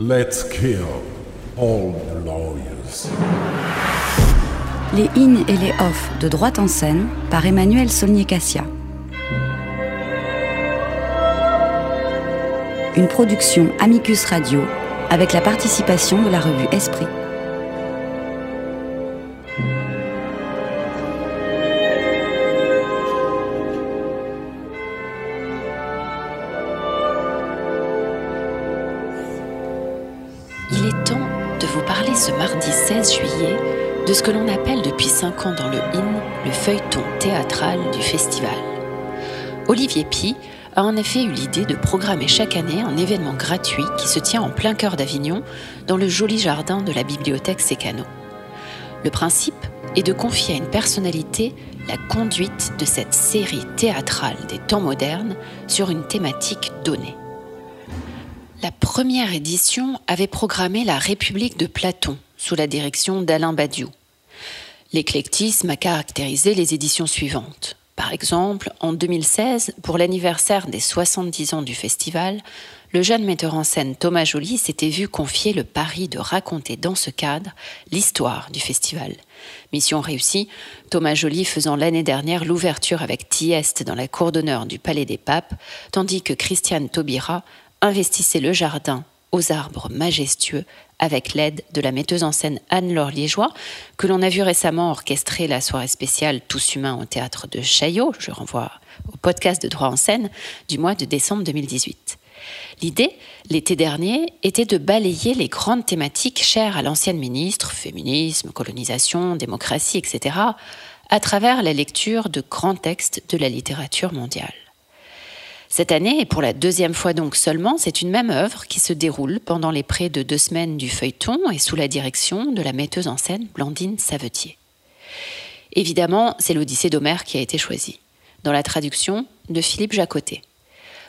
Let's kill all the lawyers. Les in et les off de droite en scène par Emmanuel Solnier-Cassia. Une production Amicus Radio avec la participation de la revue Esprit. 16 juillet de ce que l'on appelle depuis 5 ans dans le IN le feuilleton théâtral du festival. Olivier Pi a en effet eu l'idée de programmer chaque année un événement gratuit qui se tient en plein cœur d'Avignon, dans le joli jardin de la bibliothèque Sécano. Le principe est de confier à une personnalité la conduite de cette série théâtrale des temps modernes sur une thématique donnée. La première édition avait programmé la République de Platon sous la direction d'Alain Badiou. L'éclectisme a caractérisé les éditions suivantes. Par exemple, en 2016, pour l'anniversaire des 70 ans du festival, le jeune metteur en scène Thomas Joly s'était vu confier le pari de raconter dans ce cadre l'histoire du festival. Mission réussie, Thomas Joly faisant l'année dernière l'ouverture avec Thieste dans la cour d'honneur du Palais des Papes, tandis que Christiane Taubira investissait le jardin aux arbres majestueux avec l'aide de la metteuse en scène Anne-Laure Liégeois, que l'on a vu récemment orchestrer la soirée spéciale Tous humains au théâtre de Chaillot. Je renvoie au podcast de droit en scène du mois de décembre 2018. L'idée, l'été dernier, était de balayer les grandes thématiques chères à l'ancienne ministre, féminisme, colonisation, démocratie, etc., à travers la lecture de grands textes de la littérature mondiale. Cette année, et pour la deuxième fois donc seulement, c'est une même œuvre qui se déroule pendant les près de deux semaines du feuilleton et sous la direction de la metteuse en scène Blandine Savetier. Évidemment, c'est l'Odyssée d'Homère qui a été choisie, dans la traduction de Philippe Jacotet.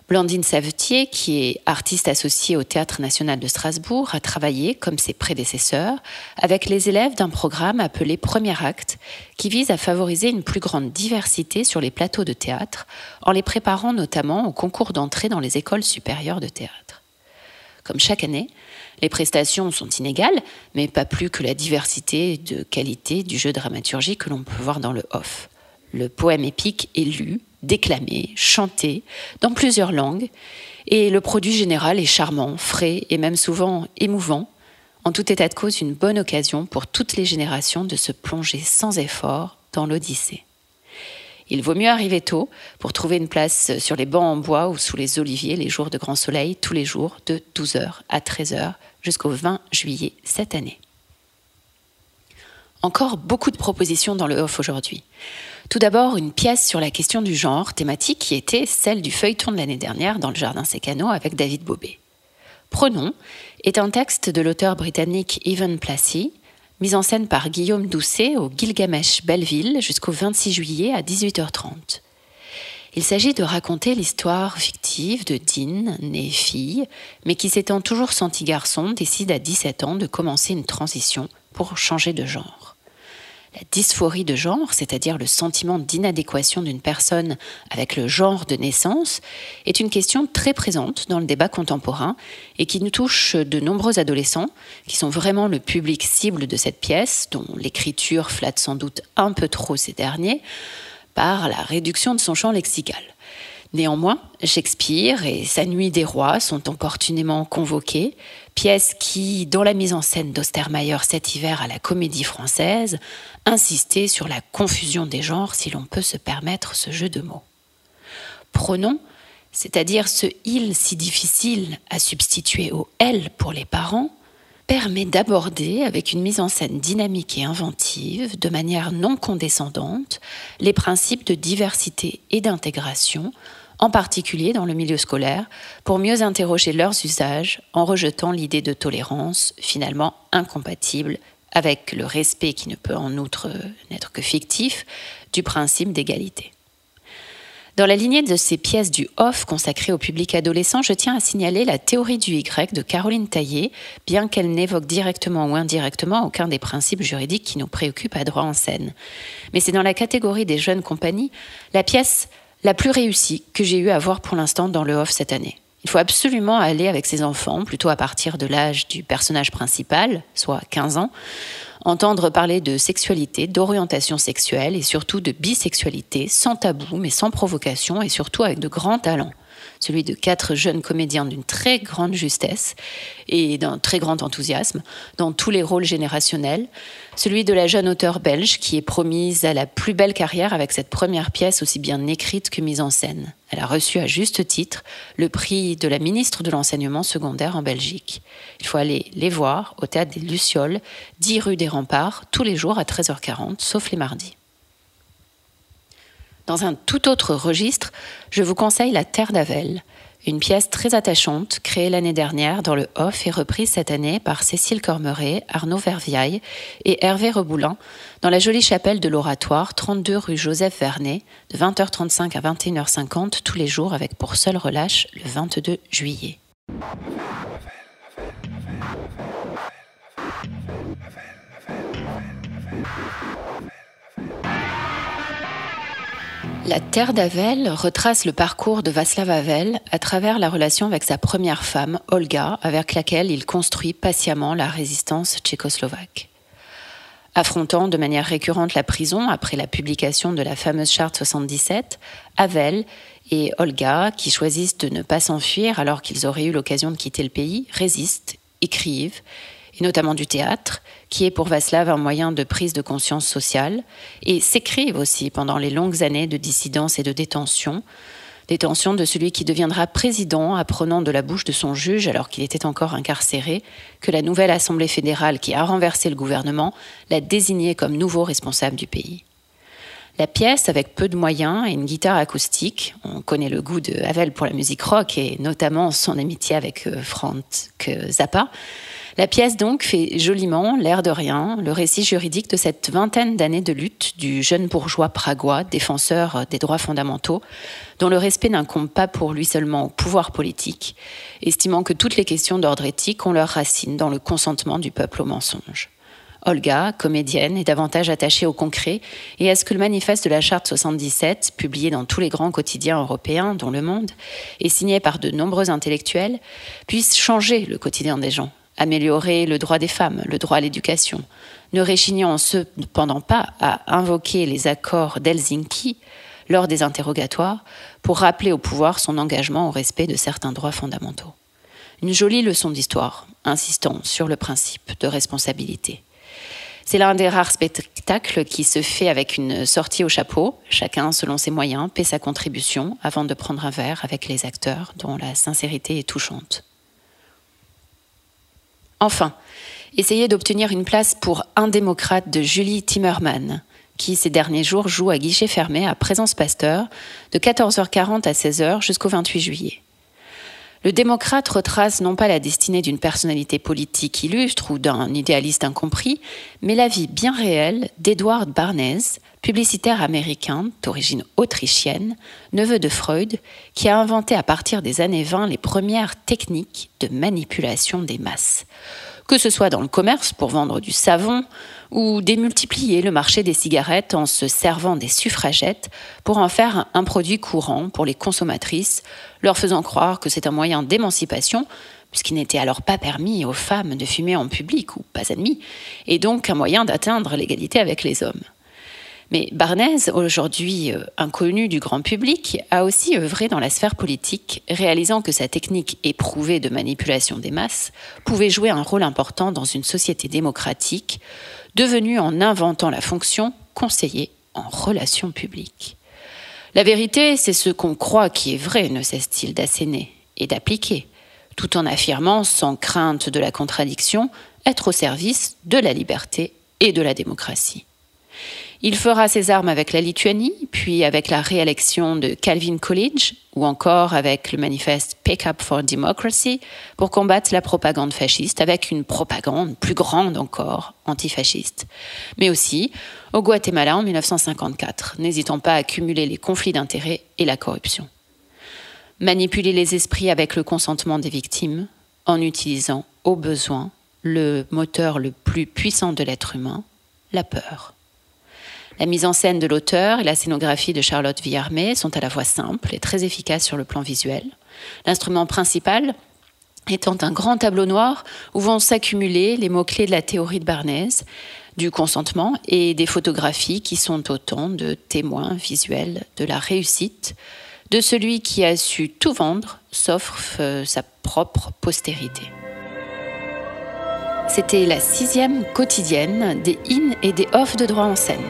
Blandine Savetier, qui est artiste associée au Théâtre national de Strasbourg, a travaillé, comme ses prédécesseurs, avec les élèves d'un programme appelé Premier Acte, qui vise à favoriser une plus grande diversité sur les plateaux de théâtre, en les préparant notamment au concours d'entrée dans les écoles supérieures de théâtre. Comme chaque année, les prestations sont inégales, mais pas plus que la diversité de qualité du jeu dramaturgique que l'on peut voir dans le off. Le poème épique est lu, déclamé, chanté, dans plusieurs langues, et le produit général est charmant, frais et même souvent émouvant. En tout état de cause, une bonne occasion pour toutes les générations de se plonger sans effort dans l'Odyssée. Il vaut mieux arriver tôt pour trouver une place sur les bancs en bois ou sous les oliviers les jours de grand soleil, tous les jours, de 12h à 13h jusqu'au 20 juillet cette année. Encore beaucoup de propositions dans le off aujourd'hui. Tout d'abord, une pièce sur la question du genre, thématique qui était celle du feuilleton de l'année dernière dans le Jardin Sécano avec David Bobet. Pronom est un texte de l'auteur britannique Evan Plassey, mis en scène par Guillaume Doucet au Gilgamesh Belleville jusqu'au 26 juillet à 18h30. Il s'agit de raconter l'histoire fictive de Dean, née fille, mais qui s'étant toujours senti garçon, décide à 17 ans de commencer une transition pour changer de genre. La dysphorie de genre, c'est-à-dire le sentiment d'inadéquation d'une personne avec le genre de naissance, est une question très présente dans le débat contemporain et qui nous touche de nombreux adolescents, qui sont vraiment le public cible de cette pièce, dont l'écriture flatte sans doute un peu trop ces derniers, par la réduction de son champ lexical. Néanmoins, Shakespeare et sa Nuit des rois sont opportunément convoqués, pièce qui, dans la mise en scène d'Ostermeyer cet hiver à la Comédie Française, insistait sur la confusion des genres si l'on peut se permettre ce jeu de mots. Pronom, c'est-à-dire ce il si difficile à substituer au elle pour les parents, permet d'aborder avec une mise en scène dynamique et inventive, de manière non condescendante, les principes de diversité et d'intégration en particulier dans le milieu scolaire, pour mieux interroger leurs usages en rejetant l'idée de tolérance finalement incompatible avec le respect qui ne peut en outre n'être que fictif du principe d'égalité. Dans la lignée de ces pièces du off consacrées au public adolescent, je tiens à signaler la théorie du Y de Caroline Taillé, bien qu'elle n'évoque directement ou indirectement aucun des principes juridiques qui nous préoccupent à droit en scène. Mais c'est dans la catégorie des jeunes compagnies la pièce la plus réussie que j'ai eu à voir pour l'instant dans le off cette année. Il faut absolument aller avec ses enfants, plutôt à partir de l'âge du personnage principal, soit 15 ans, entendre parler de sexualité, d'orientation sexuelle et surtout de bisexualité, sans tabou mais sans provocation et surtout avec de grands talents celui de quatre jeunes comédiens d'une très grande justesse et d'un très grand enthousiasme dans tous les rôles générationnels, celui de la jeune auteure belge qui est promise à la plus belle carrière avec cette première pièce aussi bien écrite que mise en scène. Elle a reçu à juste titre le prix de la ministre de l'enseignement secondaire en Belgique. Il faut aller les voir au théâtre des Lucioles, 10 rue des Remparts, tous les jours à 13h40, sauf les mardis. Dans un tout autre registre, je vous conseille La Terre d'Avel, une pièce très attachante créée l'année dernière dans le Off et reprise cette année par Cécile Cormeret, Arnaud Verviaille et Hervé Reboulin dans la jolie chapelle de l'Oratoire, 32 rue Joseph Vernet, de 20h35 à 21h50 tous les jours avec pour seul relâche le 22 juillet. La Terre d'Avel retrace le parcours de Václav Havel à travers la relation avec sa première femme, Olga, avec laquelle il construit patiemment la résistance tchécoslovaque. Affrontant de manière récurrente la prison après la publication de la fameuse charte 77, Havel et Olga, qui choisissent de ne pas s'enfuir alors qu'ils auraient eu l'occasion de quitter le pays, résistent, écrivent et notamment du théâtre, qui est pour Václav un moyen de prise de conscience sociale, et s'écrivent aussi pendant les longues années de dissidence et de détention, détention de celui qui deviendra président, apprenant de la bouche de son juge, alors qu'il était encore incarcéré, que la nouvelle Assemblée fédérale qui a renversé le gouvernement l'a désigné comme nouveau responsable du pays. La pièce, avec peu de moyens et une guitare acoustique, on connaît le goût de Havel pour la musique rock et notamment son amitié avec euh, Frank Zappa, la pièce donc fait joliment, l'air de rien, le récit juridique de cette vingtaine d'années de lutte du jeune bourgeois pragois, défenseur des droits fondamentaux, dont le respect n'incombe pas pour lui seulement au pouvoir politique, estimant que toutes les questions d'ordre éthique ont leur racine dans le consentement du peuple au mensonge. Olga, comédienne, est davantage attachée au concret et à ce que le manifeste de la Charte 77, publié dans tous les grands quotidiens européens, dont Le Monde, et signé par de nombreux intellectuels, puisse changer le quotidien des gens améliorer le droit des femmes, le droit à l'éducation, ne réchignant cependant pas à invoquer les accords d'Helsinki lors des interrogatoires pour rappeler au pouvoir son engagement au respect de certains droits fondamentaux. Une jolie leçon d'histoire, insistant sur le principe de responsabilité. C'est l'un des rares spectacles qui se fait avec une sortie au chapeau, chacun selon ses moyens paie sa contribution avant de prendre un verre avec les acteurs dont la sincérité est touchante. Enfin, essayez d'obtenir une place pour Un démocrate de Julie Timmerman, qui ces derniers jours joue à guichet fermé à Présence Pasteur de 14h40 à 16h jusqu'au 28 juillet. Le démocrate retrace non pas la destinée d'une personnalité politique illustre ou d'un idéaliste incompris, mais la vie bien réelle d'Edward Barnes, publicitaire américain d'origine autrichienne, neveu de Freud, qui a inventé à partir des années 20 les premières techniques de manipulation des masses que ce soit dans le commerce pour vendre du savon ou démultiplier le marché des cigarettes en se servant des suffragettes pour en faire un produit courant pour les consommatrices, leur faisant croire que c'est un moyen d'émancipation puisqu'il n'était alors pas permis aux femmes de fumer en public ou pas admis, et donc un moyen d'atteindre l'égalité avec les hommes. Mais Barnez, aujourd'hui euh, inconnu du grand public, a aussi œuvré dans la sphère politique, réalisant que sa technique éprouvée de manipulation des masses pouvait jouer un rôle important dans une société démocratique, devenue en inventant la fonction conseiller en relations publiques. La vérité, c'est ce qu'on croit qui est vrai, ne cesse-t-il d'asséner et d'appliquer, tout en affirmant, sans crainte de la contradiction, être au service de la liberté et de la démocratie. Il fera ses armes avec la Lituanie, puis avec la réélection de Calvin Coolidge, ou encore avec le manifeste Pick Up for Democracy, pour combattre la propagande fasciste, avec une propagande plus grande encore, antifasciste. Mais aussi au Guatemala en 1954, n'hésitant pas à cumuler les conflits d'intérêts et la corruption. Manipuler les esprits avec le consentement des victimes, en utilisant au besoin le moteur le plus puissant de l'être humain, la peur. La mise en scène de l'auteur et la scénographie de Charlotte Villarmé sont à la fois simples et très efficaces sur le plan visuel. L'instrument principal étant un grand tableau noir où vont s'accumuler les mots-clés de la théorie de Barnès, du consentement et des photographies qui sont autant de témoins visuels de la réussite de celui qui a su tout vendre, sauf euh, sa propre postérité. C'était la sixième quotidienne des in et des off de droit en scène.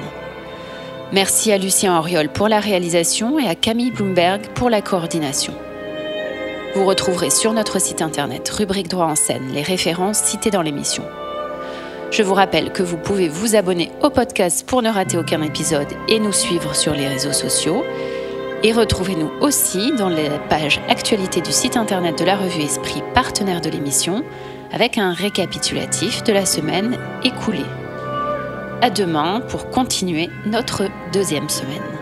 Merci à Lucien Auriol pour la réalisation et à Camille Bloomberg pour la coordination. Vous retrouverez sur notre site internet rubrique droit en scène les références citées dans l'émission. Je vous rappelle que vous pouvez vous abonner au podcast pour ne rater aucun épisode et nous suivre sur les réseaux sociaux. Et retrouvez-nous aussi dans les pages actualité du site internet de la revue Esprit, partenaire de l'émission, avec un récapitulatif de la semaine écoulée. À demain pour continuer notre deuxième semaine.